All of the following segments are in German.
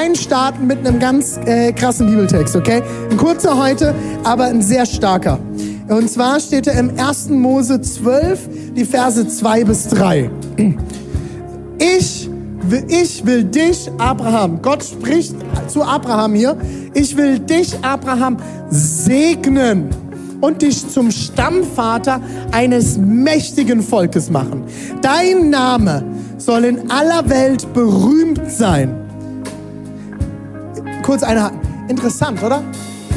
reinstarten mit einem ganz äh, krassen Bibeltext, okay? Ein kurzer heute, aber ein sehr starker. Und zwar steht er im 1. Mose 12, die Verse 2 bis 3. Ich will, ich will dich, Abraham, Gott spricht zu Abraham hier, ich will dich, Abraham, segnen und dich zum Stammvater eines mächtigen Volkes machen. Dein Name soll in aller Welt berühmt sein kurz einhaken. Interessant, oder?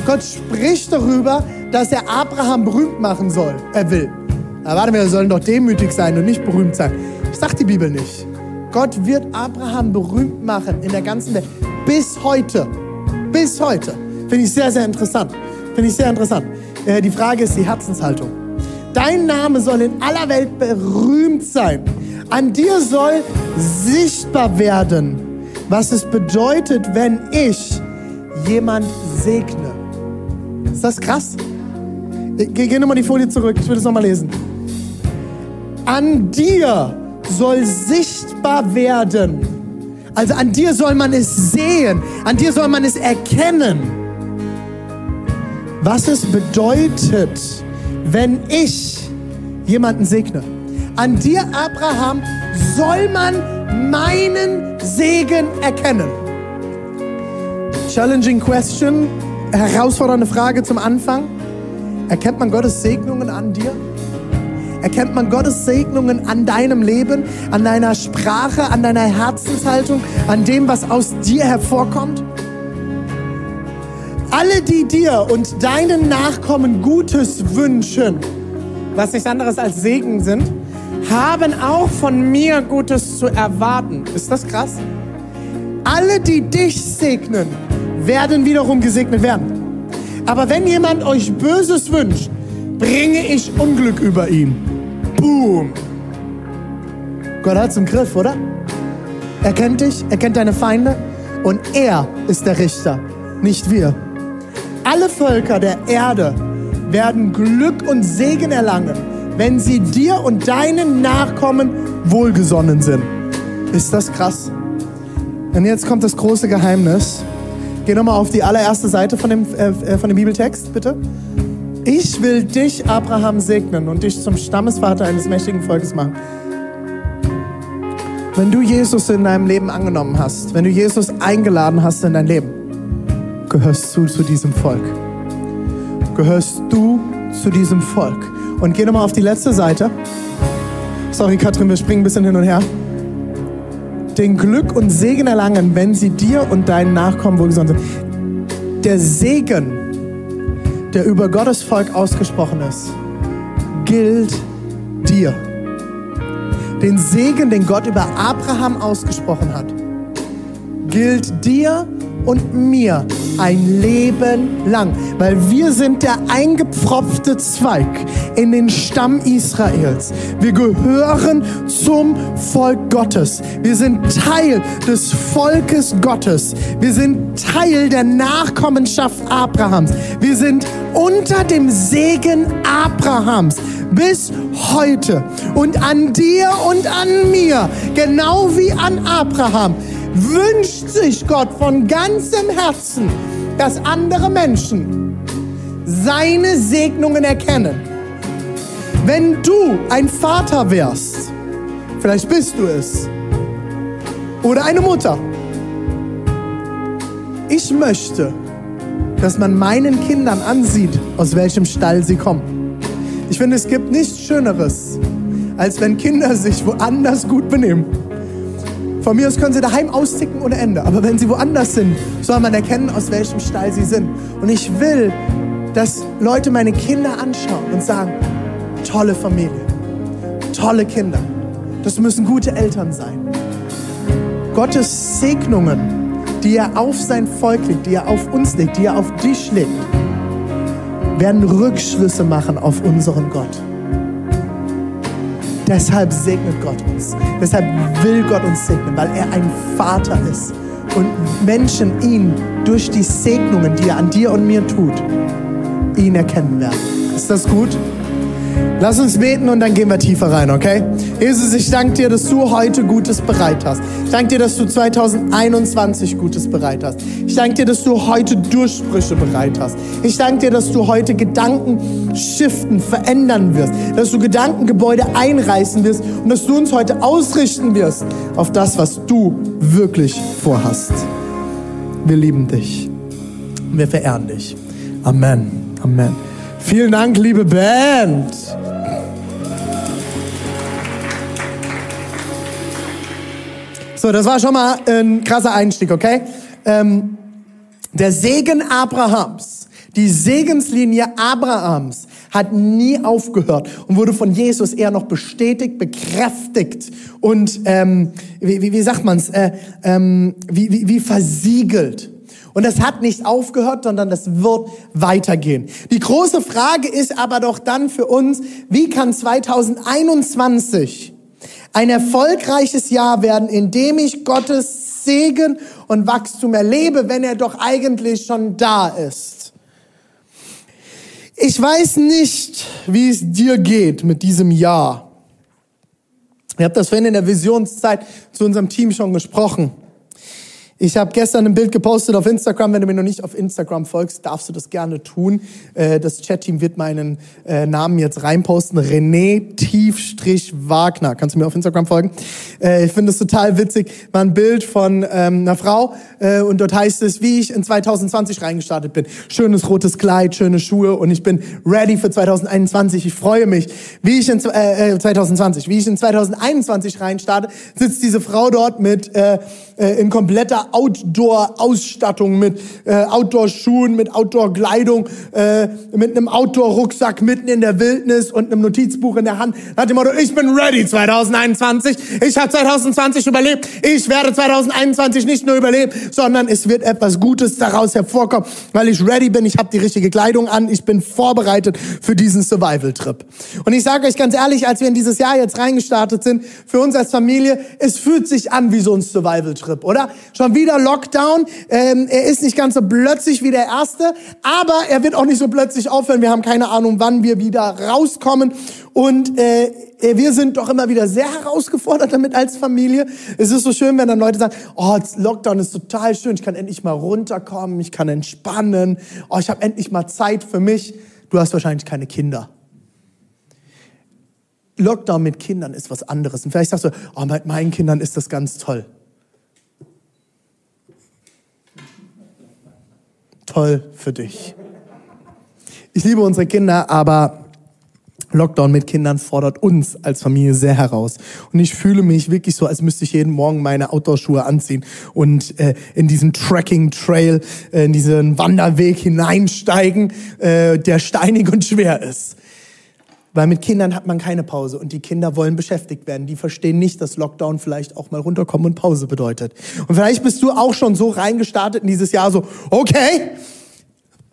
Gott spricht darüber, dass er Abraham berühmt machen soll. Er will. Aber warte mal, wir sollen doch demütig sein und nicht berühmt sein. Das sagt die Bibel nicht. Gott wird Abraham berühmt machen in der ganzen Welt. Bis heute. Bis heute. Finde ich sehr, sehr interessant. Finde ich sehr interessant. Äh, die Frage ist die Herzenshaltung. Dein Name soll in aller Welt berühmt sein. An dir soll sichtbar werden, was es bedeutet, wenn ich jemand segne. Ist das krass? Geh, geh nochmal die Folie zurück, ich will das nochmal lesen. An dir soll sichtbar werden. Also an dir soll man es sehen, an dir soll man es erkennen, was es bedeutet, wenn ich jemanden segne. An dir, Abraham, soll man meinen Segen erkennen. Challenging question, herausfordernde Frage zum Anfang. Erkennt man Gottes Segnungen an dir? Erkennt man Gottes Segnungen an deinem Leben, an deiner Sprache, an deiner Herzenshaltung, an dem, was aus dir hervorkommt? Alle, die dir und deinen Nachkommen Gutes wünschen, was nichts anderes als Segen sind, haben auch von mir Gutes zu erwarten. Ist das krass? Alle, die dich segnen, werden wiederum gesegnet werden. Aber wenn jemand euch Böses wünscht, bringe ich Unglück über ihn. Boom. Gott hat's im Griff, oder? Er kennt dich, er kennt deine Feinde und er ist der Richter, nicht wir. Alle Völker der Erde werden Glück und Segen erlangen, wenn sie dir und deinen Nachkommen wohlgesonnen sind. Ist das krass? Und jetzt kommt das große Geheimnis. Geh nochmal auf die allererste Seite von dem, äh, äh, von dem Bibeltext, bitte. Ich will dich, Abraham, segnen und dich zum Stammesvater eines mächtigen Volkes machen. Wenn du Jesus in deinem Leben angenommen hast, wenn du Jesus eingeladen hast in dein Leben, gehörst du zu diesem Volk. Gehörst du zu diesem Volk. Und geh nochmal auf die letzte Seite. Sorry, Katrin, wir springen ein bisschen hin und her. Den Glück und Segen erlangen, wenn sie dir und deinen Nachkommen wohlgesonnen sind. Der Segen, der über Gottes Volk ausgesprochen ist, gilt dir. Den Segen, den Gott über Abraham ausgesprochen hat, gilt dir und mir ein Leben lang, weil wir sind der eingepfropfte Zweig in den Stamm Israels. Wir gehören zum Volk Gottes. Wir sind Teil des Volkes Gottes. Wir sind Teil der Nachkommenschaft Abrahams. Wir sind unter dem Segen Abrahams bis heute. Und an dir und an mir, genau wie an Abraham, wünscht sich Gott von ganzem Herzen, dass andere Menschen seine Segnungen erkennen. Wenn du ein Vater wärst, vielleicht bist du es, oder eine Mutter, ich möchte, dass man meinen Kindern ansieht, aus welchem Stall sie kommen. Ich finde, es gibt nichts Schöneres, als wenn Kinder sich woanders gut benehmen. Von mir aus können sie daheim austicken ohne Ende. Aber wenn sie woanders sind, soll man erkennen, aus welchem Stall sie sind. Und ich will, dass Leute meine Kinder anschauen und sagen, tolle Familie, tolle Kinder. Das müssen gute Eltern sein. Gottes Segnungen, die er auf sein Volk legt, die er auf uns legt, die er auf dich legt, werden Rückschlüsse machen auf unseren Gott. Deshalb segnet Gott uns. Deshalb will Gott uns segnen, weil er ein Vater ist und Menschen ihn durch die Segnungen, die er an dir und mir tut, ihn erkennen werden. Ist das gut? Lass uns beten und dann gehen wir tiefer rein, okay? Jesus, ich danke dir, dass du heute Gutes bereit hast. Ich danke dir, dass du 2021 Gutes bereit hast. Ich danke dir, dass du heute Durchbrüche bereit hast. Ich danke dir, dass du heute Gedanken shiften, verändern wirst. Dass du Gedankengebäude einreißen wirst und dass du uns heute ausrichten wirst auf das, was du wirklich vorhast. Wir lieben dich. Wir verehren dich. Amen. Amen. Vielen Dank, liebe Band. So, das war schon mal ein krasser Einstieg, okay? Ähm, der Segen Abrahams, die Segenslinie Abrahams hat nie aufgehört und wurde von Jesus eher noch bestätigt, bekräftigt und ähm, wie, wie, wie sagt man's? Äh, ähm, wie, wie, wie versiegelt. Und das hat nicht aufgehört, sondern das wird weitergehen. Die große Frage ist aber doch dann für uns, wie kann 2021 ein erfolgreiches Jahr werden, in dem ich Gottes Segen und Wachstum erlebe, wenn er doch eigentlich schon da ist? Ich weiß nicht, wie es dir geht mit diesem Jahr. Ich habe das vorhin in der Visionszeit zu unserem Team schon gesprochen. Ich habe gestern ein Bild gepostet auf Instagram. Wenn du mir noch nicht auf Instagram folgst, darfst du das gerne tun. Äh, das Chat-Team wird meinen äh, Namen jetzt reinposten. René Tiefstrich Wagner. Kannst du mir auf Instagram folgen? Äh, ich finde es total witzig. War ein Bild von ähm, einer Frau und dort heißt es, wie ich in 2020 reingestartet bin. Schönes rotes Kleid, schöne Schuhe und ich bin ready für 2021. Ich freue mich, wie ich in äh, 2020, wie ich in 2021 reinstarte, sitzt diese Frau dort mit in kompletter Outdoor-Ausstattung, mit äh, Outdoor-Schuhen, mit Outdoor-Kleidung, äh, mit einem Outdoor-Rucksack mitten in der Wildnis und einem Notizbuch in der Hand. Nach dem Motto, ich bin ready 2021. Ich habe 2020 überlebt. Ich werde 2021 nicht nur überleben, sondern es wird etwas Gutes daraus hervorkommen, weil ich ready bin. Ich habe die richtige Kleidung an. Ich bin vorbereitet für diesen Survival-Trip. Und ich sage euch ganz ehrlich, als wir in dieses Jahr jetzt reingestartet sind, für uns als Familie, es fühlt sich an wie so ein Survival-Trip, oder? Schon wieder wieder Lockdown. Ähm, er ist nicht ganz so plötzlich wie der erste, aber er wird auch nicht so plötzlich aufhören. Wir haben keine Ahnung, wann wir wieder rauskommen. Und äh, wir sind doch immer wieder sehr herausgefordert damit als Familie. Es ist so schön, wenn dann Leute sagen, oh, Lockdown ist total schön, ich kann endlich mal runterkommen, ich kann entspannen, oh, ich habe endlich mal Zeit für mich. Du hast wahrscheinlich keine Kinder. Lockdown mit Kindern ist was anderes. Und vielleicht sagst du, oh, mit meinen Kindern ist das ganz toll. Toll für dich. Ich liebe unsere Kinder, aber Lockdown mit Kindern fordert uns als Familie sehr heraus. Und ich fühle mich wirklich so, als müsste ich jeden Morgen meine Outdoor-Schuhe anziehen und äh, in diesen Trekking-Trail, äh, in diesen Wanderweg hineinsteigen, äh, der steinig und schwer ist. Weil mit Kindern hat man keine Pause und die Kinder wollen beschäftigt werden. Die verstehen nicht, dass Lockdown vielleicht auch mal runterkommen und Pause bedeutet. Und vielleicht bist du auch schon so reingestartet in dieses Jahr so, okay,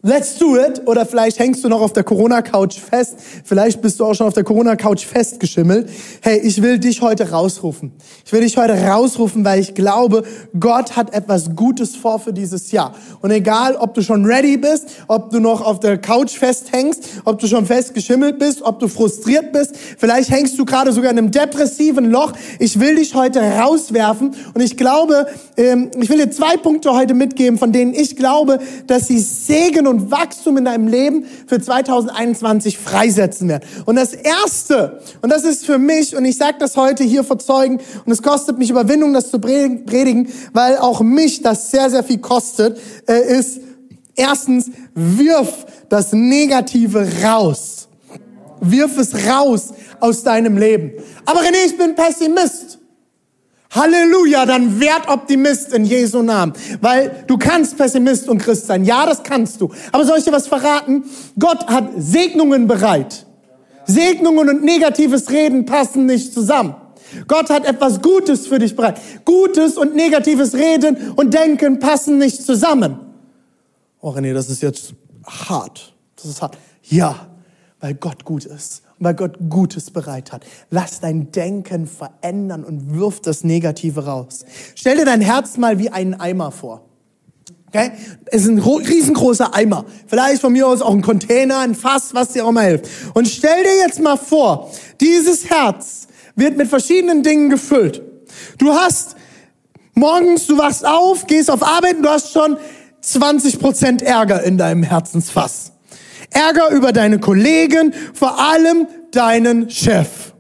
Let's do it. Oder vielleicht hängst du noch auf der Corona-Couch fest. Vielleicht bist du auch schon auf der Corona-Couch festgeschimmelt. Hey, ich will dich heute rausrufen. Ich will dich heute rausrufen, weil ich glaube, Gott hat etwas Gutes vor für dieses Jahr. Und egal, ob du schon ready bist, ob du noch auf der Couch festhängst, ob du schon festgeschimmelt bist, ob du frustriert bist, vielleicht hängst du gerade sogar in einem depressiven Loch. Ich will dich heute rauswerfen. Und ich glaube, ähm, ich will dir zwei Punkte heute mitgeben, von denen ich glaube, dass sie Segen und Wachstum in deinem Leben für 2021 freisetzen werden. Und das Erste, und das ist für mich, und ich sage das heute hier vor Zeugen, und es kostet mich Überwindung, das zu predigen, weil auch mich das sehr, sehr viel kostet, äh, ist erstens, wirf das Negative raus. Wirf es raus aus deinem Leben. Aber René, ich bin Pessimist. Halleluja, dann werd Optimist in Jesu Namen. Weil du kannst Pessimist und Christ sein. Ja, das kannst du. Aber soll ich dir was verraten? Gott hat Segnungen bereit. Segnungen und negatives Reden passen nicht zusammen. Gott hat etwas Gutes für dich bereit. Gutes und negatives Reden und Denken passen nicht zusammen. Oh René, das ist jetzt hart. Das ist hart. Ja, weil Gott gut ist weil Gott Gutes bereit hat. Lass dein Denken verändern und wirf das Negative raus. Stell dir dein Herz mal wie einen Eimer vor. Okay? Es ist ein riesengroßer Eimer. Vielleicht von mir aus auch ein Container, ein Fass, was dir auch mal hilft. Und stell dir jetzt mal vor, dieses Herz wird mit verschiedenen Dingen gefüllt. Du hast morgens, du wachst auf, gehst auf Arbeit und du hast schon 20% Ärger in deinem Herzensfass. Ärger über deine Kollegen, vor allem deinen Chef.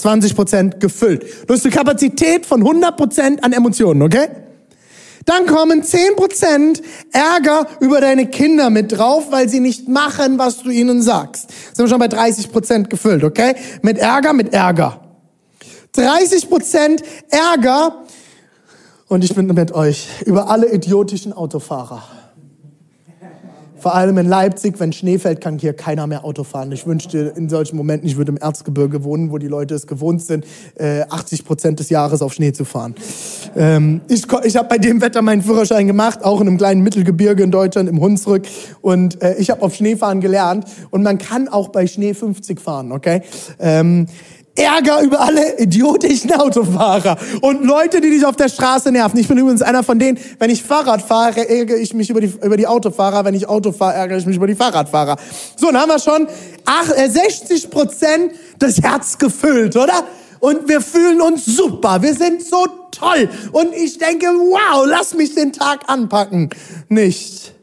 20% gefüllt. Du hast eine Kapazität von 100% an Emotionen, okay? Dann kommen 10% Ärger über deine Kinder mit drauf, weil sie nicht machen, was du ihnen sagst. Sind wir schon bei 30% gefüllt, okay? Mit Ärger, mit Ärger. 30% Ärger und ich bin mit euch über alle idiotischen Autofahrer. Vor allem in Leipzig, wenn Schnee fällt, kann hier keiner mehr Auto fahren. Ich wünschte in solchen Momenten, ich würde im Erzgebirge wohnen, wo die Leute es gewohnt sind, 80 äh, Prozent des Jahres auf Schnee zu fahren. Ähm, ich ich habe bei dem Wetter meinen Führerschein gemacht, auch in einem kleinen Mittelgebirge in Deutschland, im Hunsrück. Und äh, ich habe auf Schneefahren gelernt. Und man kann auch bei Schnee 50 fahren, okay? Ärger über alle idiotischen Autofahrer und Leute, die dich auf der Straße nerven. Ich bin übrigens einer von denen, wenn ich Fahrrad fahre, ärgere ich mich über die, über die Autofahrer. Wenn ich Auto fahre, ärgere ich mich über die Fahrradfahrer. So, dann haben wir schon 60 äh, Prozent das Herz gefüllt, oder? Und wir fühlen uns super. Wir sind so toll. Und ich denke, wow, lass mich den Tag anpacken. Nicht.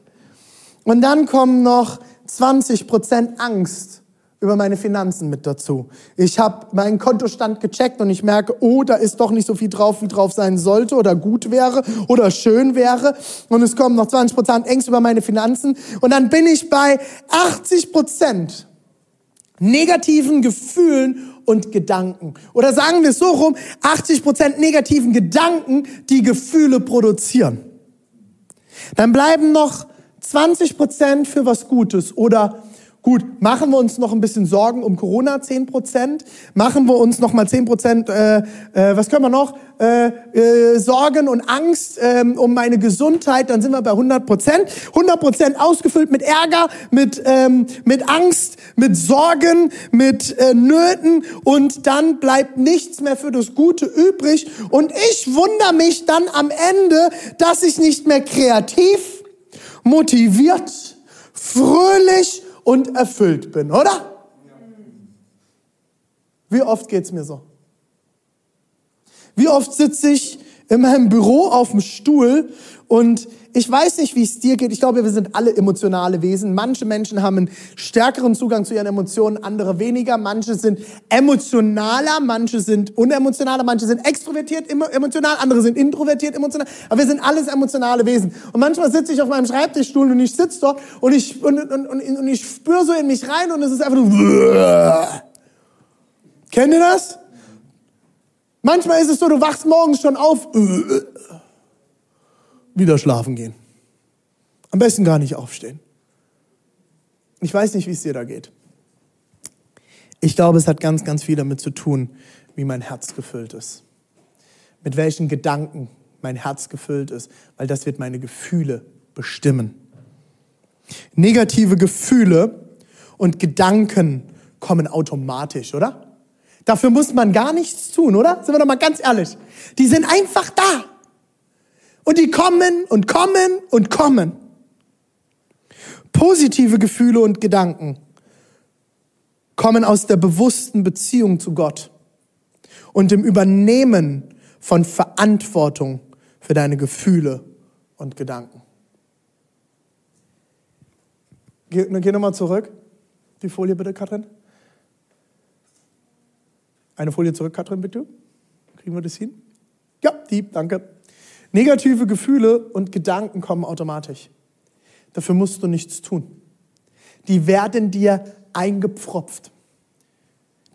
Und dann kommen noch 20 Prozent Angst über meine Finanzen mit dazu. Ich habe meinen Kontostand gecheckt und ich merke, oh, da ist doch nicht so viel drauf, wie drauf sein sollte oder gut wäre oder schön wäre. Und es kommen noch 20 Prozent Ängste über meine Finanzen. Und dann bin ich bei 80 Prozent negativen Gefühlen und Gedanken. Oder sagen wir es so rum, 80 Prozent negativen Gedanken, die Gefühle produzieren. Dann bleiben noch 20 Prozent für was Gutes oder Gut, machen wir uns noch ein bisschen Sorgen um Corona, 10 Prozent. Machen wir uns noch mal 10 Prozent, äh, äh, was können wir noch? Äh, äh, Sorgen und Angst äh, um meine Gesundheit, dann sind wir bei 100 Prozent. 100 Prozent ausgefüllt mit Ärger, mit, ähm, mit Angst, mit Sorgen, mit äh, Nöten und dann bleibt nichts mehr für das Gute übrig. Und ich wundere mich dann am Ende, dass ich nicht mehr kreativ, motiviert, fröhlich und erfüllt bin, oder? Wie oft geht's mir so? Wie oft sitze ich in meinem Büro auf dem Stuhl und ich weiß nicht, wie es dir geht. Ich glaube, wir sind alle emotionale Wesen. Manche Menschen haben einen stärkeren Zugang zu ihren Emotionen, andere weniger. Manche sind emotionaler, manche sind unemotionaler, manche sind extrovertiert emotional, andere sind introvertiert emotional. Aber wir sind alles emotionale Wesen. Und manchmal sitze ich auf meinem Schreibtischstuhl und ich sitze dort und ich, und, und, und, und ich spüre so in mich rein und es ist einfach nur... Kennt ihr das? Manchmal ist es so, du wachst morgens schon auf wieder schlafen gehen. Am besten gar nicht aufstehen. Ich weiß nicht, wie es dir da geht. Ich glaube, es hat ganz, ganz viel damit zu tun, wie mein Herz gefüllt ist. Mit welchen Gedanken mein Herz gefüllt ist, weil das wird meine Gefühle bestimmen. Negative Gefühle und Gedanken kommen automatisch, oder? Dafür muss man gar nichts tun, oder? Sind wir doch mal ganz ehrlich. Die sind einfach da. Und die kommen und kommen und kommen. Positive Gefühle und Gedanken kommen aus der bewussten Beziehung zu Gott und dem Übernehmen von Verantwortung für deine Gefühle und Gedanken. Geh, geh nochmal zurück. Die Folie bitte, Katrin. Eine Folie zurück, Katrin, bitte. Kriegen wir das hin? Ja, die, danke. Negative Gefühle und Gedanken kommen automatisch. Dafür musst du nichts tun. Die werden dir eingepfropft.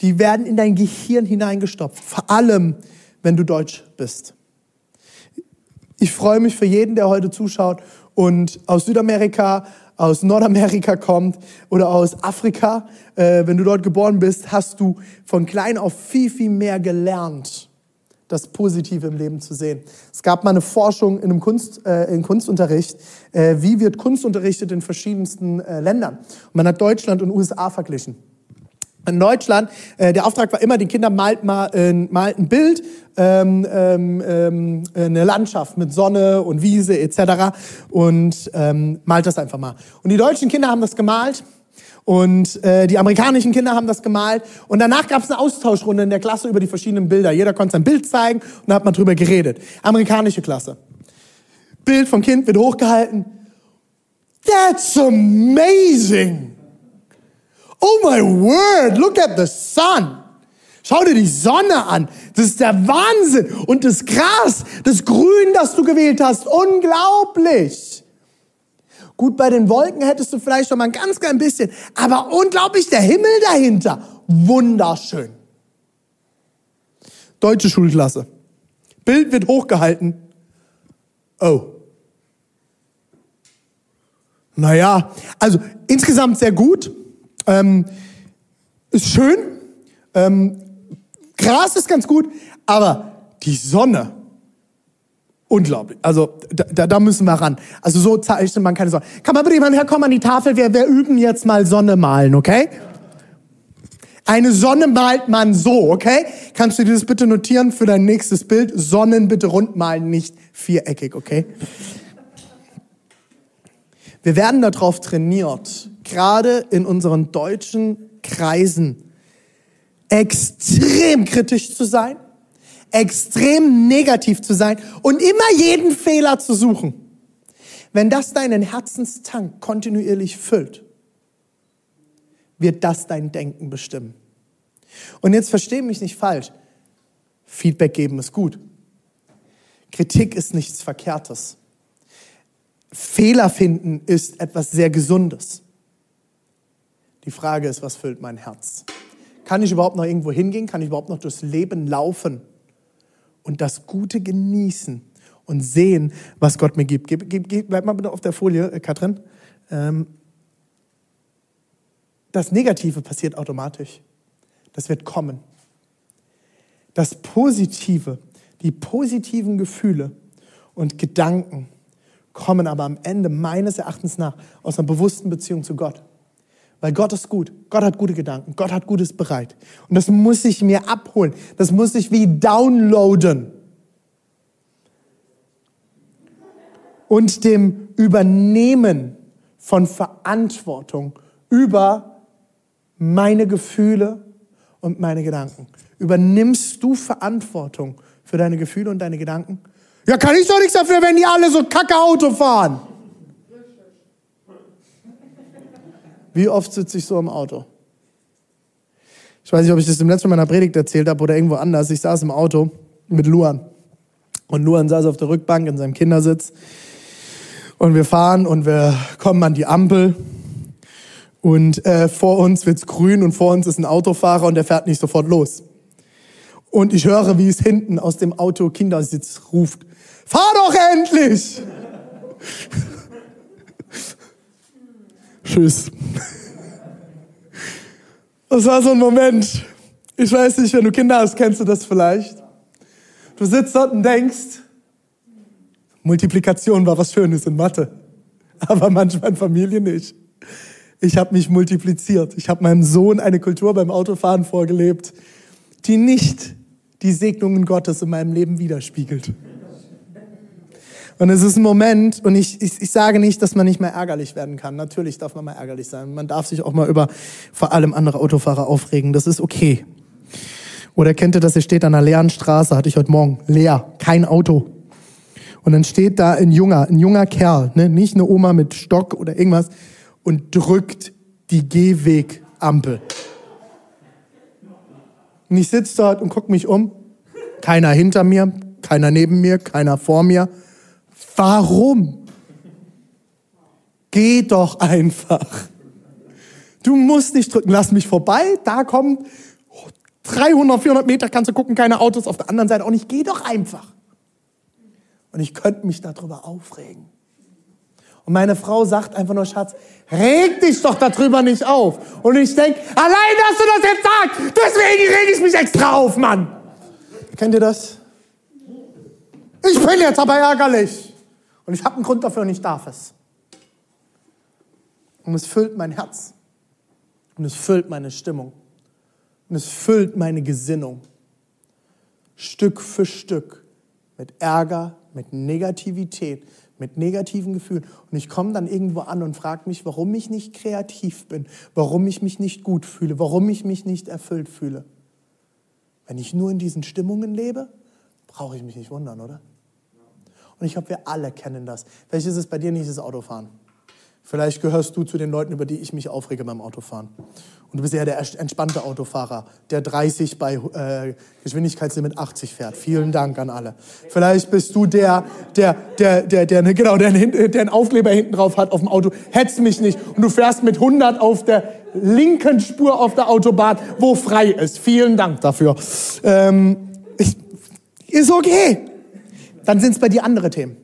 Die werden in dein Gehirn hineingestopft. Vor allem, wenn du Deutsch bist. Ich freue mich für jeden, der heute zuschaut und aus Südamerika, aus Nordamerika kommt oder aus Afrika. Äh, wenn du dort geboren bist, hast du von klein auf viel, viel mehr gelernt das Positive im Leben zu sehen. Es gab mal eine Forschung in einem Kunst, äh, in Kunstunterricht, äh, wie wird Kunst unterrichtet in verschiedensten äh, Ländern. Und man hat Deutschland und USA verglichen. In Deutschland, äh, der Auftrag war immer, die Kinder malt mal äh, malt ein Bild, ähm, ähm, ähm, eine Landschaft mit Sonne und Wiese etc. und ähm, malt das einfach mal. Und die deutschen Kinder haben das gemalt und äh, die amerikanischen Kinder haben das gemalt. Und danach gab es eine Austauschrunde in der Klasse über die verschiedenen Bilder. Jeder konnte sein Bild zeigen und da hat man drüber geredet. Amerikanische Klasse. Bild vom Kind wird hochgehalten. That's amazing. Oh my word, look at the sun. Schau dir die Sonne an. Das ist der Wahnsinn. Und das Gras, das Grün, das du gewählt hast, unglaublich. Gut, bei den Wolken hättest du vielleicht schon mal ein ganz klein bisschen, aber unglaublich der Himmel dahinter. Wunderschön. Deutsche Schulklasse. Bild wird hochgehalten. Oh. Naja, also insgesamt sehr gut. Ähm, ist schön. Ähm, Gras ist ganz gut, aber die Sonne Unglaublich. Also da, da müssen wir ran. Also so zeichnet man keine Sonne. Kann man bitte jemand herkommen an die Tafel? Wir, wir üben jetzt mal Sonne malen, okay? Eine Sonne malt man so, okay? Kannst du dir das bitte notieren für dein nächstes Bild? Sonnen bitte rund malen, nicht viereckig, okay? Wir werden darauf trainiert, gerade in unseren deutschen Kreisen extrem kritisch zu sein extrem negativ zu sein und immer jeden Fehler zu suchen. Wenn das deinen Herzenstank kontinuierlich füllt, wird das dein Denken bestimmen. Und jetzt versteh mich nicht falsch. Feedback geben ist gut. Kritik ist nichts Verkehrtes. Fehler finden ist etwas sehr Gesundes. Die Frage ist, was füllt mein Herz? Kann ich überhaupt noch irgendwo hingehen? Kann ich überhaupt noch durchs Leben laufen? Und das Gute genießen und sehen, was Gott mir gibt. Gib, gib, gib, bleib mal bitte auf der Folie, äh, Katrin. Ähm, das Negative passiert automatisch. Das wird kommen. Das Positive, die positiven Gefühle und Gedanken kommen aber am Ende meines Erachtens nach aus einer bewussten Beziehung zu Gott. Weil Gott ist gut. Gott hat gute Gedanken. Gott hat Gutes bereit. Und das muss ich mir abholen. Das muss ich wie downloaden. Und dem Übernehmen von Verantwortung über meine Gefühle und meine Gedanken. Übernimmst du Verantwortung für deine Gefühle und deine Gedanken? Ja, kann ich doch nichts dafür, wenn die alle so kacke Auto fahren. Wie oft sitze ich so im Auto? Ich weiß nicht, ob ich das im letzten Mal meiner Predigt erzählt habe oder irgendwo anders. Ich saß im Auto mit Luan. Und Luan saß auf der Rückbank in seinem Kindersitz. Und wir fahren und wir kommen an die Ampel. Und äh, vor uns wird's grün und vor uns ist ein Autofahrer und der fährt nicht sofort los. Und ich höre, wie es hinten aus dem Auto Kindersitz ruft. Fahr doch endlich! Tschüss. Das war so ein Moment. Ich weiß nicht, wenn du Kinder hast, kennst du das vielleicht. Du sitzt dort und denkst, Multiplikation war was Schönes in Mathe, aber manchmal in Familie nicht. Ich habe mich multipliziert. Ich habe meinem Sohn eine Kultur beim Autofahren vorgelebt, die nicht die Segnungen Gottes in meinem Leben widerspiegelt. Und es ist ein Moment, und ich, ich, ich sage nicht, dass man nicht mehr ärgerlich werden kann. Natürlich darf man mal ärgerlich sein. Man darf sich auch mal über vor allem andere Autofahrer aufregen. Das ist okay. Oder kennt ihr das, ihr steht an einer leeren Straße, hatte ich heute Morgen, leer, kein Auto. Und dann steht da ein junger, ein junger Kerl, ne? nicht eine Oma mit Stock oder irgendwas, und drückt die Gehwegampel. Und ich sitze dort und gucke mich um. Keiner hinter mir, keiner neben mir, keiner vor mir. Warum? Geh doch einfach. Du musst nicht drücken, lass mich vorbei, da kommen 300, 400 Meter, kannst du gucken, keine Autos, auf der anderen Seite auch nicht. Geh doch einfach. Und ich könnte mich darüber aufregen. Und meine Frau sagt einfach nur, Schatz, reg dich doch darüber nicht auf. Und ich denke, allein, dass du das jetzt sagst, deswegen reg ich mich extra auf, Mann. Kennt ihr das? Ich bin jetzt aber ärgerlich. Und ich habe einen Grund dafür und ich darf es. Und es füllt mein Herz. Und es füllt meine Stimmung. Und es füllt meine Gesinnung. Stück für Stück. Mit Ärger, mit Negativität, mit negativen Gefühlen. Und ich komme dann irgendwo an und frage mich, warum ich nicht kreativ bin, warum ich mich nicht gut fühle, warum ich mich nicht erfüllt fühle. Wenn ich nur in diesen Stimmungen lebe, brauche ich mich nicht wundern, oder? Und ich glaube, wir alle kennen das. Vielleicht ist es bei dir nicht das Autofahren. Vielleicht gehörst du zu den Leuten, über die ich mich aufrege beim Autofahren. Und du bist eher der entspannte Autofahrer, der 30 bei äh, Geschwindigkeitslimit 80 fährt. Vielen Dank an alle. Vielleicht bist du der, der, der, der, der, der, genau, der, der einen Aufkleber hinten drauf hat auf dem Auto. Hetz mich nicht. Und du fährst mit 100 auf der linken Spur auf der Autobahn, wo frei ist. Vielen Dank dafür. Ähm, ich, ist okay. Dann sind es bei dir andere Themen.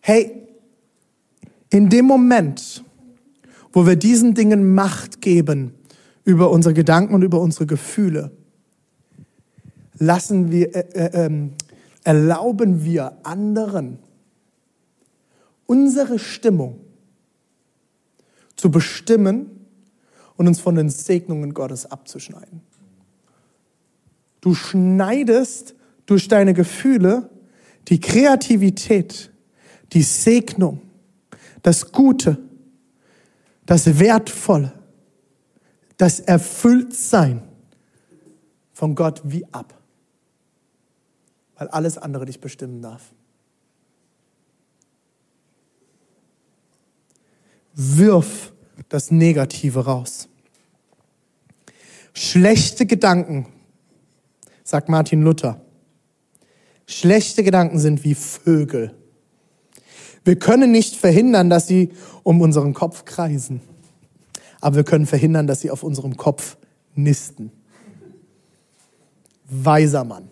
Hey, in dem Moment, wo wir diesen Dingen Macht geben über unsere Gedanken und über unsere Gefühle, lassen wir, äh, äh, ähm, erlauben wir anderen unsere Stimmung zu bestimmen und uns von den Segnungen Gottes abzuschneiden. Du schneidest durch deine Gefühle die Kreativität, die Segnung, das Gute, das Wertvolle, das Erfülltsein von Gott wie ab, weil alles andere dich bestimmen darf. Wirf das Negative raus. Schlechte Gedanken, sagt Martin Luther, schlechte Gedanken sind wie Vögel wir können nicht verhindern, dass sie um unseren Kopf kreisen. Aber wir können verhindern, dass sie auf unserem Kopf nisten. Weiser Mann.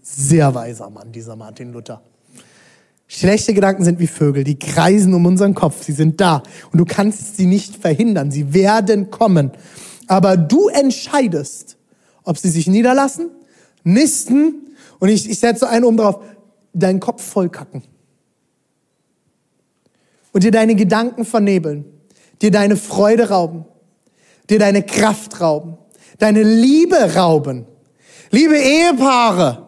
Sehr weiser Mann, dieser Martin Luther. Schlechte Gedanken sind wie Vögel, die kreisen um unseren Kopf, sie sind da und du kannst sie nicht verhindern, sie werden kommen. Aber du entscheidest, ob sie sich niederlassen, nisten und ich, ich setze einen oben drauf, deinen Kopf vollkacken und dir deine Gedanken vernebeln, dir deine Freude rauben, dir deine Kraft rauben, deine Liebe rauben. Liebe Ehepaare,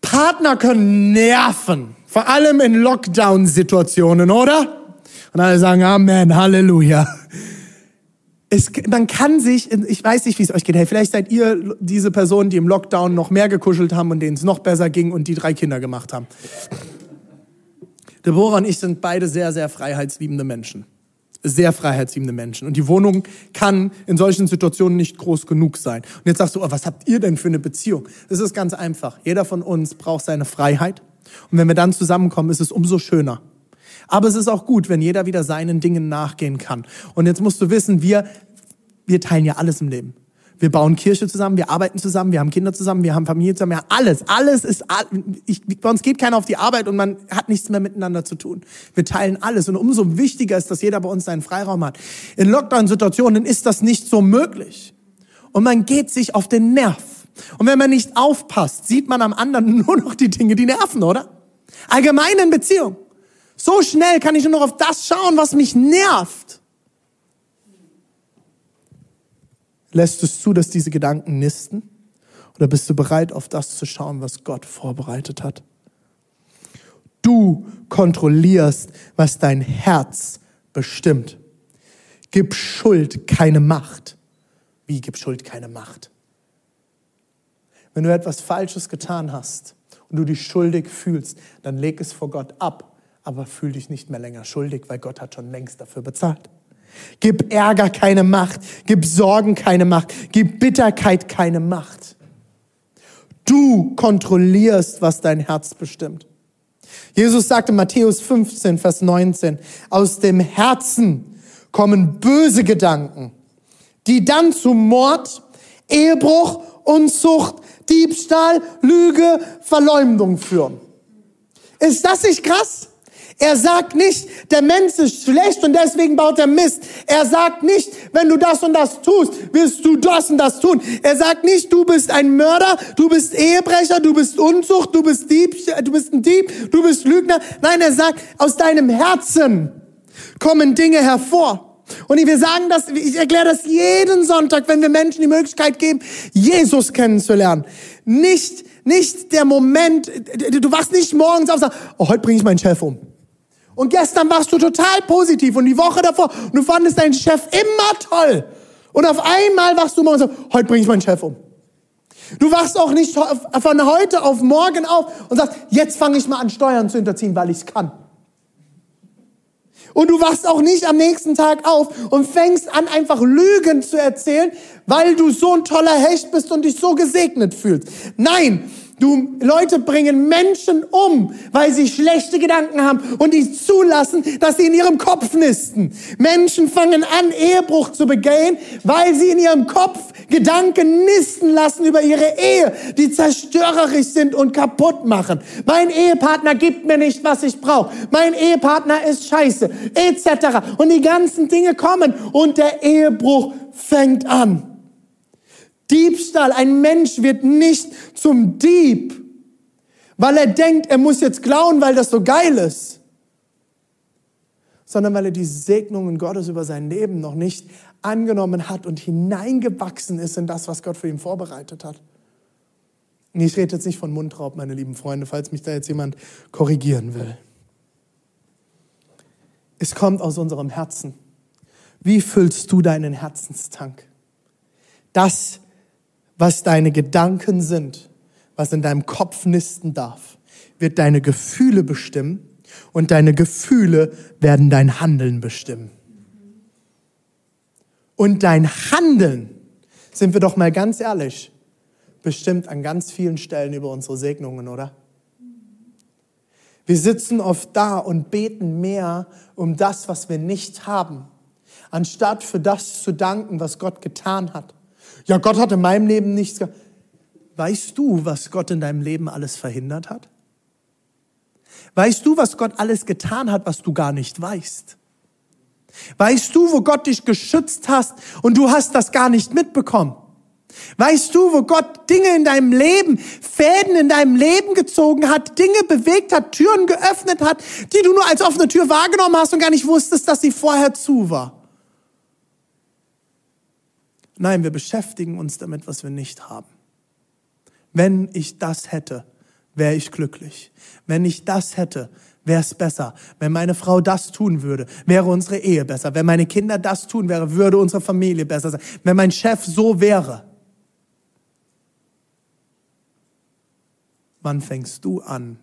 Partner können nerven, vor allem in Lockdown-Situationen, oder? Und alle sagen Amen, Halleluja. Es, man kann sich, ich weiß nicht, wie es euch geht. Hey, vielleicht seid ihr diese Personen, die im Lockdown noch mehr gekuschelt haben und denen es noch besser ging und die drei Kinder gemacht haben. Deborah und ich sind beide sehr, sehr freiheitsliebende Menschen. Sehr freiheitsliebende Menschen. Und die Wohnung kann in solchen Situationen nicht groß genug sein. Und jetzt sagst du, oh, was habt ihr denn für eine Beziehung? Das ist ganz einfach. Jeder von uns braucht seine Freiheit. Und wenn wir dann zusammenkommen, ist es umso schöner. Aber es ist auch gut, wenn jeder wieder seinen Dingen nachgehen kann. Und jetzt musst du wissen, wir, wir teilen ja alles im Leben. Wir bauen Kirche zusammen, wir arbeiten zusammen, wir haben Kinder zusammen, wir haben Familie zusammen, ja, alles, alles ist, ich, bei uns geht keiner auf die Arbeit und man hat nichts mehr miteinander zu tun. Wir teilen alles und umso wichtiger ist, dass jeder bei uns seinen Freiraum hat. In Lockdown-Situationen ist das nicht so möglich. Und man geht sich auf den Nerv. Und wenn man nicht aufpasst, sieht man am anderen nur noch die Dinge, die nerven, oder? Allgemein in Beziehung. So schnell kann ich nur noch auf das schauen, was mich nervt. Lässt du es zu, dass diese Gedanken nisten? Oder bist du bereit, auf das zu schauen, was Gott vorbereitet hat? Du kontrollierst, was dein Herz bestimmt. Gib Schuld keine Macht. Wie gib Schuld keine Macht? Wenn du etwas Falsches getan hast und du dich schuldig fühlst, dann leg es vor Gott ab, aber fühl dich nicht mehr länger schuldig, weil Gott hat schon längst dafür bezahlt. Gib Ärger keine Macht. Gib Sorgen keine Macht. Gib Bitterkeit keine Macht. Du kontrollierst, was dein Herz bestimmt. Jesus sagte Matthäus 15, Vers 19, aus dem Herzen kommen böse Gedanken, die dann zu Mord, Ehebruch, Unzucht, Diebstahl, Lüge, Verleumdung führen. Ist das nicht krass? Er sagt nicht, der Mensch ist schlecht und deswegen baut er Mist. Er sagt nicht, wenn du das und das tust, wirst du das und das tun. Er sagt nicht, du bist ein Mörder, du bist Ehebrecher, du bist Unzucht, du bist Dieb, du bist ein Dieb, du bist Lügner. Nein, er sagt, aus deinem Herzen kommen Dinge hervor. Und wir sagen das, ich erkläre das jeden Sonntag, wenn wir Menschen die Möglichkeit geben, Jesus kennenzulernen. Nicht, nicht der Moment, du wachst nicht morgens auf und sagst, oh, heute bringe ich meinen Chef um. Und gestern warst du total positiv und die Woche davor und du fandest deinen Chef immer toll. Und auf einmal wachst du morgens auf, heute bringe ich meinen Chef um. Du wachst auch nicht von heute auf morgen auf und sagst, jetzt fange ich mal an Steuern zu hinterziehen, weil ich es kann. Und du wachst auch nicht am nächsten Tag auf und fängst an, einfach Lügen zu erzählen, weil du so ein toller Hecht bist und dich so gesegnet fühlst. Nein, Du, Leute bringen Menschen um, weil sie schlechte Gedanken haben und die zulassen, dass sie in ihrem Kopf nisten. Menschen fangen an, Ehebruch zu begehen, weil sie in ihrem Kopf Gedanken nisten lassen über ihre Ehe, die zerstörerisch sind und kaputt machen. Mein Ehepartner gibt mir nicht, was ich brauche. Mein Ehepartner ist scheiße, etc. Und die ganzen Dinge kommen und der Ehebruch fängt an. Diebstahl. Ein Mensch wird nicht zum Dieb, weil er denkt, er muss jetzt klauen, weil das so geil ist, sondern weil er die Segnungen Gottes über sein Leben noch nicht angenommen hat und hineingewachsen ist in das, was Gott für ihn vorbereitet hat. Und ich rede jetzt nicht von Mundraub, meine lieben Freunde, falls mich da jetzt jemand korrigieren will. Es kommt aus unserem Herzen. Wie füllst du deinen Herzenstank? Das was deine Gedanken sind, was in deinem Kopf nisten darf, wird deine Gefühle bestimmen und deine Gefühle werden dein Handeln bestimmen. Und dein Handeln, sind wir doch mal ganz ehrlich, bestimmt an ganz vielen Stellen über unsere Segnungen, oder? Wir sitzen oft da und beten mehr um das, was wir nicht haben, anstatt für das zu danken, was Gott getan hat. Ja, Gott hat in meinem Leben nichts. Weißt du, was Gott in deinem Leben alles verhindert hat? Weißt du, was Gott alles getan hat, was du gar nicht weißt? Weißt du, wo Gott dich geschützt hast und du hast das gar nicht mitbekommen? Weißt du, wo Gott Dinge in deinem Leben, Fäden in deinem Leben gezogen hat, Dinge bewegt hat, Türen geöffnet hat, die du nur als offene Tür wahrgenommen hast und gar nicht wusstest, dass sie vorher zu war? Nein, wir beschäftigen uns damit, was wir nicht haben. Wenn ich das hätte, wäre ich glücklich. Wenn ich das hätte, wäre es besser. Wenn meine Frau das tun würde, wäre unsere Ehe besser. Wenn meine Kinder das tun wäre, würde unsere Familie besser sein. Wenn mein Chef so wäre. Wann fängst du an,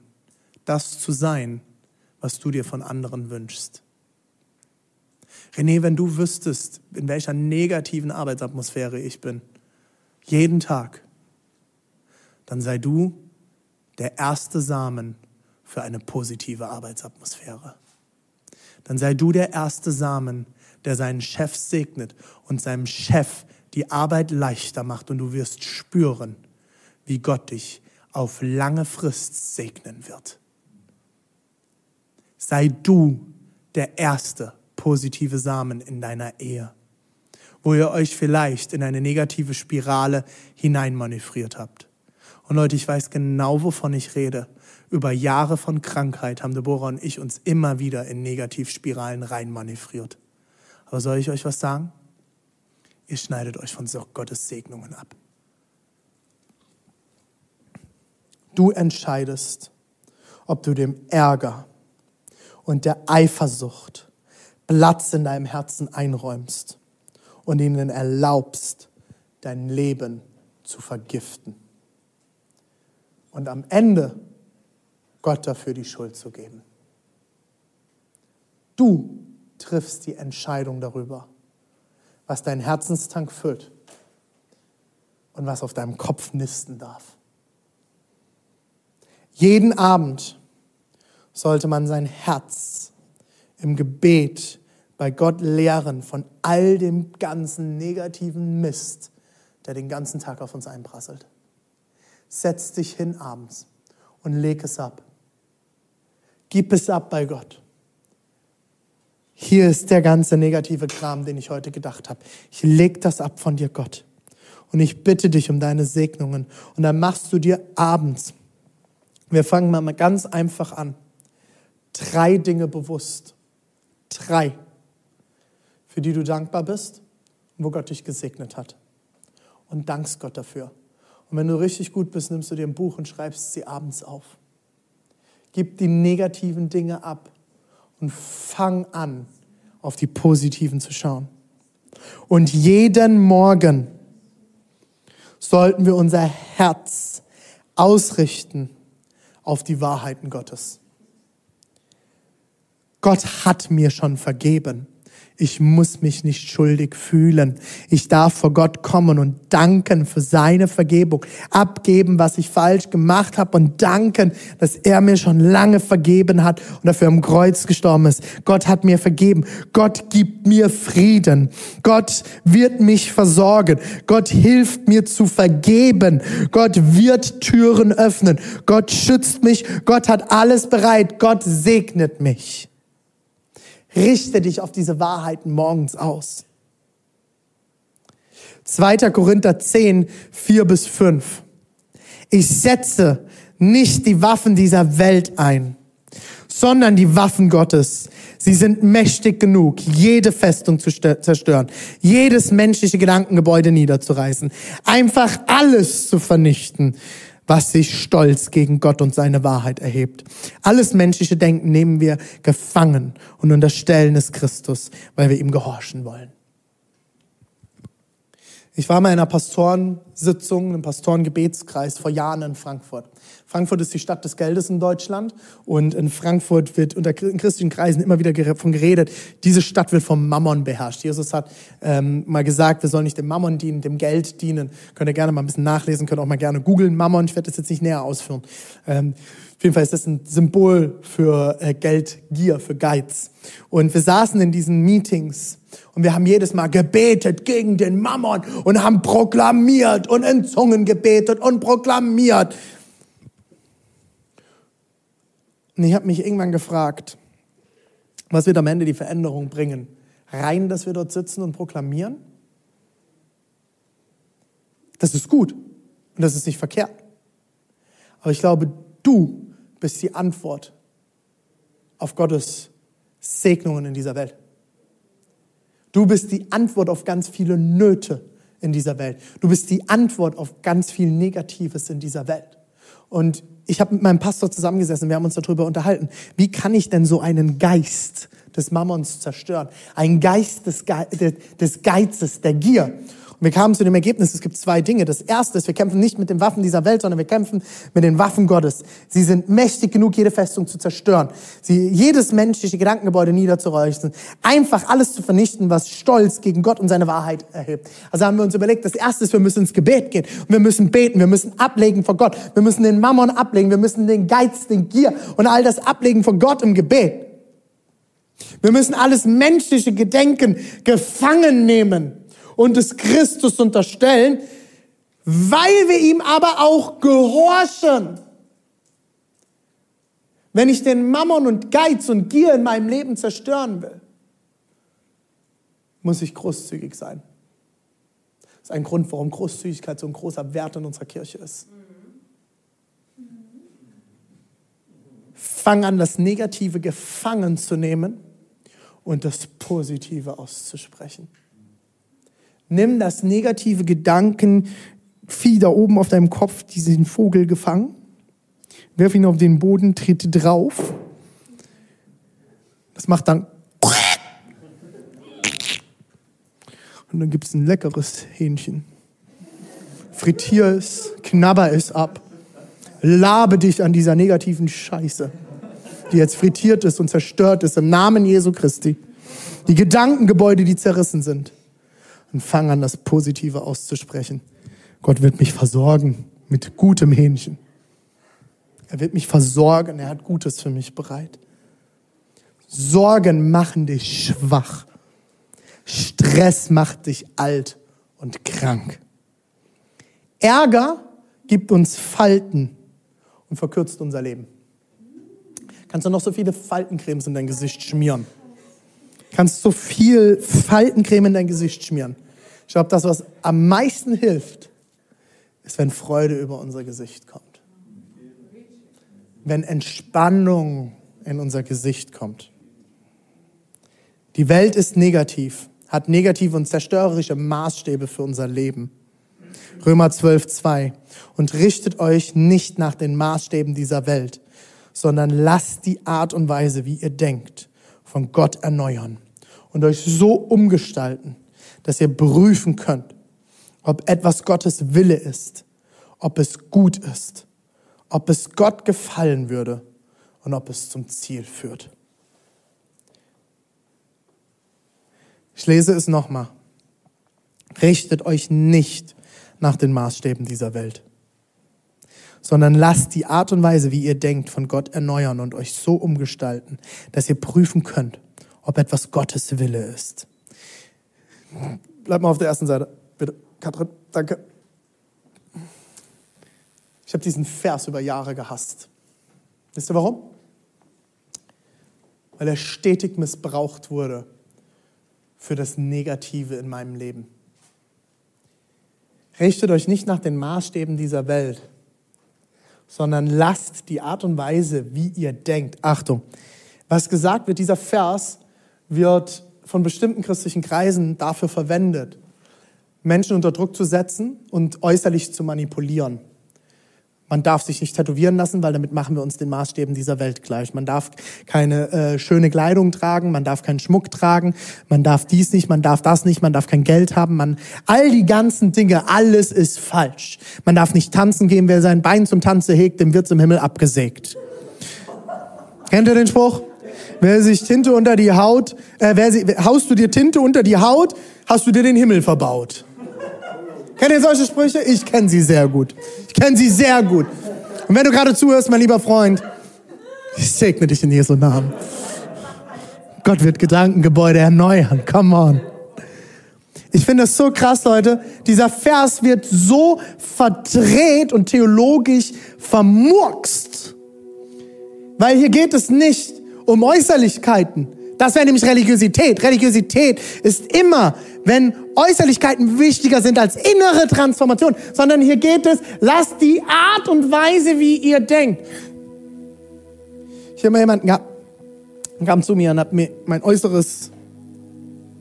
das zu sein, was du dir von anderen wünschst? René, wenn du wüsstest, in welcher negativen Arbeitsatmosphäre ich bin, jeden Tag, dann sei du der erste Samen für eine positive Arbeitsatmosphäre. Dann sei du der erste Samen, der seinen Chef segnet und seinem Chef die Arbeit leichter macht und du wirst spüren, wie Gott dich auf lange Frist segnen wird. Sei du der Erste, positive Samen in deiner Ehe, wo ihr euch vielleicht in eine negative Spirale hineinmanövriert habt. Und Leute, ich weiß genau, wovon ich rede. Über Jahre von Krankheit haben Deborah und ich uns immer wieder in Negativspiralen reinmanövriert. Aber soll ich euch was sagen? Ihr schneidet euch von Gottes Segnungen ab. Du entscheidest, ob du dem Ärger und der Eifersucht Platz in deinem Herzen einräumst und ihnen erlaubst, dein Leben zu vergiften. Und am Ende Gott dafür die Schuld zu geben. Du triffst die Entscheidung darüber, was dein Herzenstank füllt und was auf deinem Kopf nisten darf. Jeden Abend sollte man sein Herz im Gebet bei Gott lehren von all dem ganzen negativen Mist, der den ganzen Tag auf uns einprasselt. Setz dich hin abends und leg es ab. Gib es ab bei Gott hier ist der ganze negative Kram, den ich heute gedacht habe. Ich leg das ab von dir, Gott. Und ich bitte dich um deine Segnungen. Und dann machst du dir abends, wir fangen mal ganz einfach an, drei Dinge bewusst. Drei, für die du dankbar bist und wo Gott dich gesegnet hat. Und dankst Gott dafür. Und wenn du richtig gut bist, nimmst du dir ein Buch und schreibst sie abends auf. Gib die negativen Dinge ab und fang an, auf die positiven zu schauen. Und jeden Morgen sollten wir unser Herz ausrichten auf die Wahrheiten Gottes. Gott hat mir schon vergeben. Ich muss mich nicht schuldig fühlen. Ich darf vor Gott kommen und danken für seine Vergebung, abgeben, was ich falsch gemacht habe und danken, dass er mir schon lange vergeben hat und dafür am Kreuz gestorben ist. Gott hat mir vergeben. Gott gibt mir Frieden. Gott wird mich versorgen. Gott hilft mir zu vergeben. Gott wird Türen öffnen. Gott schützt mich. Gott hat alles bereit. Gott segnet mich. Richte dich auf diese Wahrheiten morgens aus. 2. Korinther 10, 4 bis 5. Ich setze nicht die Waffen dieser Welt ein, sondern die Waffen Gottes. Sie sind mächtig genug, jede Festung zu zerstören, jedes menschliche Gedankengebäude niederzureißen, einfach alles zu vernichten, was sich stolz gegen Gott und seine Wahrheit erhebt. Alles menschliche Denken nehmen wir gefangen und unterstellen es Christus, weil wir ihm gehorchen wollen. Ich war mal in einer Pastorensitzung, einem Pastorengebetskreis vor Jahren in Frankfurt. Frankfurt ist die Stadt des Geldes in Deutschland und in Frankfurt wird unter christlichen Kreisen immer wieder davon geredet, diese Stadt wird vom Mammon beherrscht. Jesus hat ähm, mal gesagt, wir sollen nicht dem Mammon dienen, dem Geld dienen. Könnt ihr gerne mal ein bisschen nachlesen, könnt auch mal gerne googeln Mammon. Ich werde das jetzt nicht näher ausführen. Ähm, auf jeden Fall ist das ein Symbol für äh, Geldgier, für Geiz. Und wir saßen in diesen Meetings und wir haben jedes Mal gebetet gegen den Mammon und haben proklamiert und in Zungen gebetet und proklamiert. Und ich habe mich irgendwann gefragt, was wird am Ende die Veränderung bringen? Rein, dass wir dort sitzen und proklamieren? Das ist gut und das ist nicht verkehrt. Aber ich glaube, du bist die Antwort auf Gottes Segnungen in dieser Welt. Du bist die Antwort auf ganz viele Nöte in dieser Welt. Du bist die Antwort auf ganz viel Negatives in dieser Welt. Und ich habe mit meinem Pastor zusammengesessen, wir haben uns darüber unterhalten. Wie kann ich denn so einen Geist des Mammons zerstören? Ein Geist des, Ge des Geizes, der Gier. Und wir kamen zu dem Ergebnis, es gibt zwei Dinge. Das erste ist, wir kämpfen nicht mit den Waffen dieser Welt, sondern wir kämpfen mit den Waffen Gottes. Sie sind mächtig genug, jede Festung zu zerstören. Sie, jedes menschliche Gedankengebäude niederzureißen. Einfach alles zu vernichten, was Stolz gegen Gott und seine Wahrheit erhebt. Also haben wir uns überlegt, das erste ist, wir müssen ins Gebet gehen. Und wir müssen beten, wir müssen ablegen vor Gott. Wir müssen den Mammon ablegen, wir müssen den Geiz, den Gier und all das ablegen vor Gott im Gebet. Wir müssen alles menschliche Gedenken gefangen nehmen und es Christus unterstellen, weil wir ihm aber auch gehorchen. Wenn ich den Mammon und Geiz und Gier in meinem Leben zerstören will, muss ich großzügig sein. Das ist ein Grund, warum Großzügigkeit so ein großer Wert in unserer Kirche ist. Fang an, das Negative gefangen zu nehmen und das Positive auszusprechen. Nimm das negative Gedankenvieh da oben auf deinem Kopf, diesen Vogel gefangen, wirf ihn auf den Boden, trete drauf. Das macht dann. Und dann gibt es ein leckeres Hähnchen. Frittier es, knabber es ab. Labe dich an dieser negativen Scheiße, die jetzt frittiert ist und zerstört ist im Namen Jesu Christi. Die Gedankengebäude, die zerrissen sind und fang an, das Positive auszusprechen. Gott wird mich versorgen mit gutem Hähnchen. Er wird mich versorgen, er hat Gutes für mich bereit. Sorgen machen dich schwach. Stress macht dich alt und krank. Ärger gibt uns Falten und verkürzt unser Leben. Kannst du noch so viele Faltencremes in dein Gesicht schmieren? Kannst so viel Faltencreme in dein Gesicht schmieren. Ich glaube, das, was am meisten hilft, ist, wenn Freude über unser Gesicht kommt. Wenn Entspannung in unser Gesicht kommt. Die Welt ist negativ, hat negative und zerstörerische Maßstäbe für unser Leben. Römer 12, 2. Und richtet euch nicht nach den Maßstäben dieser Welt, sondern lasst die Art und Weise, wie ihr denkt, von Gott erneuern und euch so umgestalten, dass ihr prüfen könnt, ob etwas Gottes Wille ist, ob es gut ist, ob es Gott gefallen würde und ob es zum Ziel führt. Ich lese es nochmal. Richtet euch nicht nach den Maßstäben dieser Welt, sondern lasst die Art und Weise, wie ihr denkt, von Gott erneuern und euch so umgestalten, dass ihr prüfen könnt, ob etwas Gottes Wille ist. Bleib mal auf der ersten Seite, bitte. Katrin, danke. Ich habe diesen Vers über Jahre gehasst. Wisst ihr warum? Weil er stetig missbraucht wurde für das Negative in meinem Leben. Richtet euch nicht nach den Maßstäben dieser Welt, sondern lasst die Art und Weise, wie ihr denkt. Achtung, was gesagt wird, dieser Vers wird von bestimmten christlichen Kreisen dafür verwendet, Menschen unter Druck zu setzen und äußerlich zu manipulieren. Man darf sich nicht tätowieren lassen, weil damit machen wir uns den Maßstäben dieser Welt gleich. Man darf keine äh, schöne Kleidung tragen, man darf keinen Schmuck tragen, man darf dies nicht, man darf das nicht, man darf kein Geld haben, man all die ganzen Dinge, alles ist falsch. Man darf nicht tanzen gehen, wer sein Bein zum Tanze hegt, dem wird's im Himmel abgesägt. Kennt ihr den Spruch? Wer sich Tinte unter die Haut, äh, wer sie, haust du dir Tinte unter die Haut, hast du dir den Himmel verbaut. Kennt ihr solche Sprüche? Ich kenne sie sehr gut. Ich kenne sie sehr gut. Und wenn du gerade zuhörst, mein lieber Freund, ich segne dich in Jesu Namen. Gott wird Gedankengebäude erneuern. Come on. Ich finde das so krass, Leute. Dieser Vers wird so verdreht und theologisch vermurkst. Weil hier geht es nicht um Äußerlichkeiten. Das wäre nämlich Religiosität. Religiosität ist immer, wenn Äußerlichkeiten wichtiger sind als innere Transformation, sondern hier geht es, lasst die Art und Weise, wie ihr denkt. Ich habe mal jemanden gehabt, kam zu mir und hat mir mein Äußeres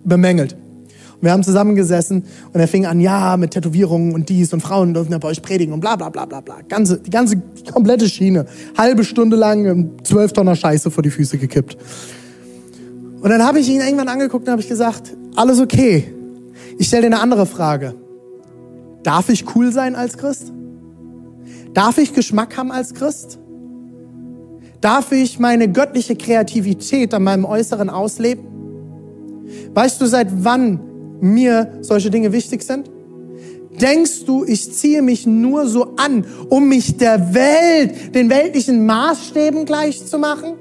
bemängelt. Und wir haben zusammengesessen und er fing an, ja, mit Tätowierungen und dies und Frauen dürfen ja bei euch predigen und bla bla bla bla bla. Ganze, die ganze die komplette Schiene. Halbe Stunde lang zwölf Tonner Scheiße vor die Füße gekippt. Und dann habe ich ihn irgendwann angeguckt und habe ich gesagt, alles okay. Ich stelle dir eine andere Frage. Darf ich cool sein als Christ? Darf ich Geschmack haben als Christ? Darf ich meine göttliche Kreativität an meinem Äußeren ausleben? Weißt du, seit wann mir solche Dinge wichtig sind? Denkst du, ich ziehe mich nur so an, um mich der Welt, den weltlichen Maßstäben gleich zu machen?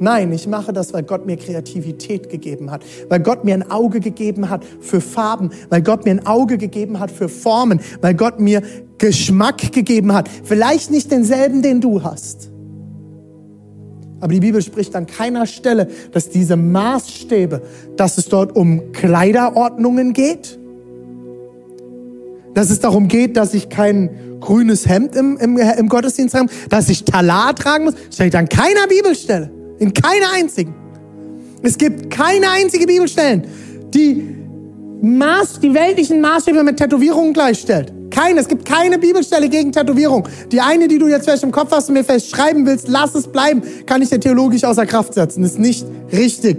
Nein, ich mache das, weil Gott mir Kreativität gegeben hat, weil Gott mir ein Auge gegeben hat für Farben, weil Gott mir ein Auge gegeben hat für Formen, weil Gott mir Geschmack gegeben hat. Vielleicht nicht denselben, den du hast. Aber die Bibel spricht an keiner Stelle, dass diese Maßstäbe, dass es dort um Kleiderordnungen geht, dass es darum geht, dass ich kein grünes Hemd im, im, im Gottesdienst habe, dass ich Talar tragen muss, steht an keiner Bibelstelle. In keiner einzigen. Es gibt keine einzige Bibelstellen, die Maß, die weltlichen Maßstäbe mit Tätowierungen gleichstellt. Keine. Es gibt keine Bibelstelle gegen Tätowierung. Die eine, die du jetzt vielleicht im Kopf hast und mir fest schreiben willst, lass es bleiben, kann ich dir theologisch außer Kraft setzen. Ist nicht richtig.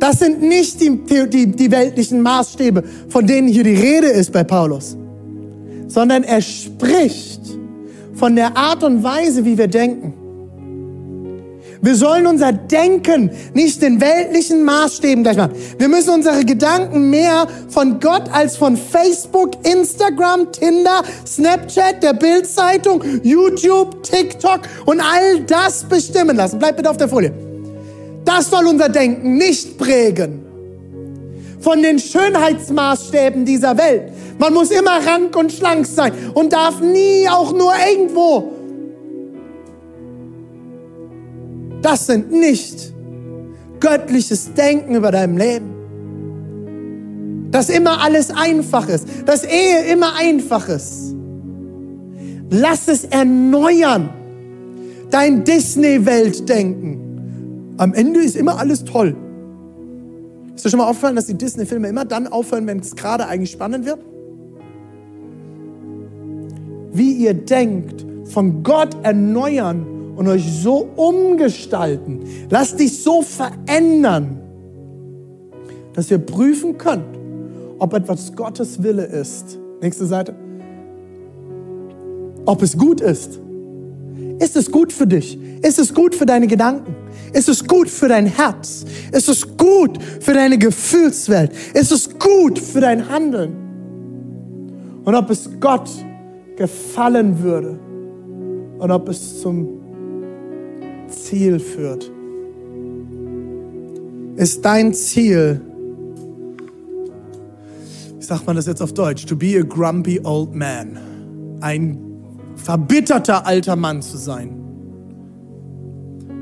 Das sind nicht die, die, die weltlichen Maßstäbe, von denen hier die Rede ist bei Paulus, sondern er spricht von der Art und Weise, wie wir denken. Wir sollen unser Denken nicht den weltlichen Maßstäben gleich machen. Wir müssen unsere Gedanken mehr von Gott als von Facebook, Instagram, Tinder, Snapchat, der Bildzeitung, YouTube, TikTok und all das bestimmen lassen. Bleibt bitte auf der Folie. Das soll unser Denken nicht prägen. Von den Schönheitsmaßstäben dieser Welt. Man muss immer rank und schlank sein und darf nie auch nur irgendwo Das sind nicht göttliches Denken über deinem Leben. Dass immer alles einfach ist. Dass Ehe immer einfach ist. Lass es erneuern. Dein Disney-Welt-Denken. Am Ende ist immer alles toll. Ist dir schon mal aufgefallen, dass die Disney-Filme immer dann aufhören, wenn es gerade eigentlich spannend wird? Wie ihr denkt, von Gott erneuern und euch so umgestalten. Lasst dich so verändern, dass ihr prüfen könnt, ob etwas Gottes Wille ist. Nächste Seite. Ob es gut ist. Ist es gut für dich? Ist es gut für deine Gedanken? Ist es gut für dein Herz? Ist es gut für deine Gefühlswelt? Ist es gut für dein Handeln? Und ob es Gott gefallen würde und ob es zum Ziel führt. Ist dein Ziel, wie sagt man das jetzt auf Deutsch, to be a grumpy old man, ein verbitterter alter Mann zu sein?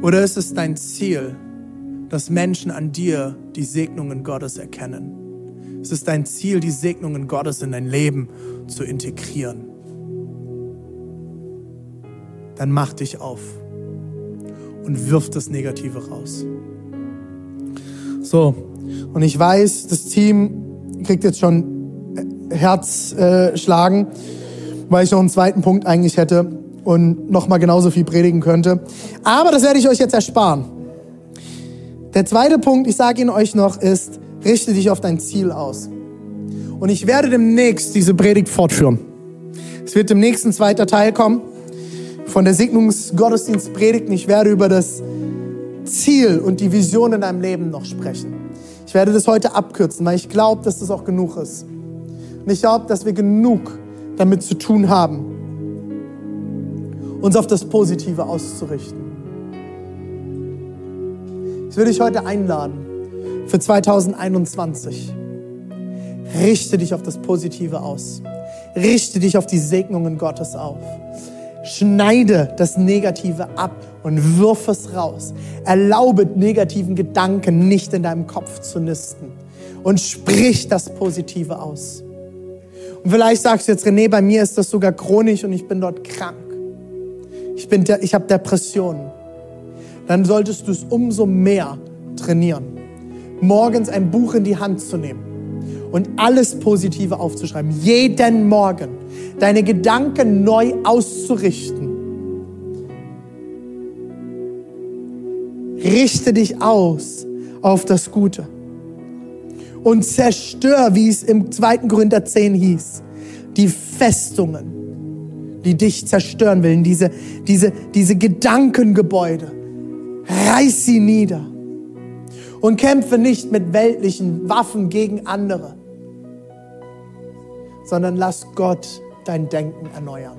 Oder ist es dein Ziel, dass Menschen an dir die Segnungen Gottes erkennen? Es ist dein Ziel, die Segnungen Gottes in dein Leben zu integrieren. Dann mach dich auf und wirf das Negative raus. So, und ich weiß, das Team kriegt jetzt schon Herzschlagen, äh, weil ich noch einen zweiten Punkt eigentlich hätte und nochmal genauso viel predigen könnte. Aber das werde ich euch jetzt ersparen. Der zweite Punkt, ich sage ihn euch noch, ist, richte dich auf dein Ziel aus. Und ich werde demnächst diese Predigt fortführen. Es wird demnächst ein zweiter Teil kommen von der Segnungsgottesdienstpredigt. Ich werde über das Ziel und die Vision in deinem Leben noch sprechen. Ich werde das heute abkürzen, weil ich glaube, dass das auch genug ist. Und ich glaube, dass wir genug damit zu tun haben uns auf das Positive auszurichten. Ich will dich heute einladen für 2021. Richte dich auf das Positive aus. Richte dich auf die Segnungen Gottes auf. Schneide das Negative ab und wirf es raus. Erlaube negativen Gedanken nicht in deinem Kopf zu nisten. Und sprich das Positive aus. Und vielleicht sagst du jetzt, René, bei mir ist das sogar chronisch und ich bin dort krank ich, bin ich habe Depressionen, dann solltest du es umso mehr trainieren. Morgens ein Buch in die Hand zu nehmen und alles Positive aufzuschreiben. Jeden Morgen deine Gedanken neu auszurichten. Richte dich aus auf das Gute und zerstör, wie es im 2. Korinther 10 hieß, die Festungen die dich zerstören willen, diese, diese, diese Gedankengebäude. Reiß sie nieder und kämpfe nicht mit weltlichen Waffen gegen andere, sondern lass Gott dein Denken erneuern.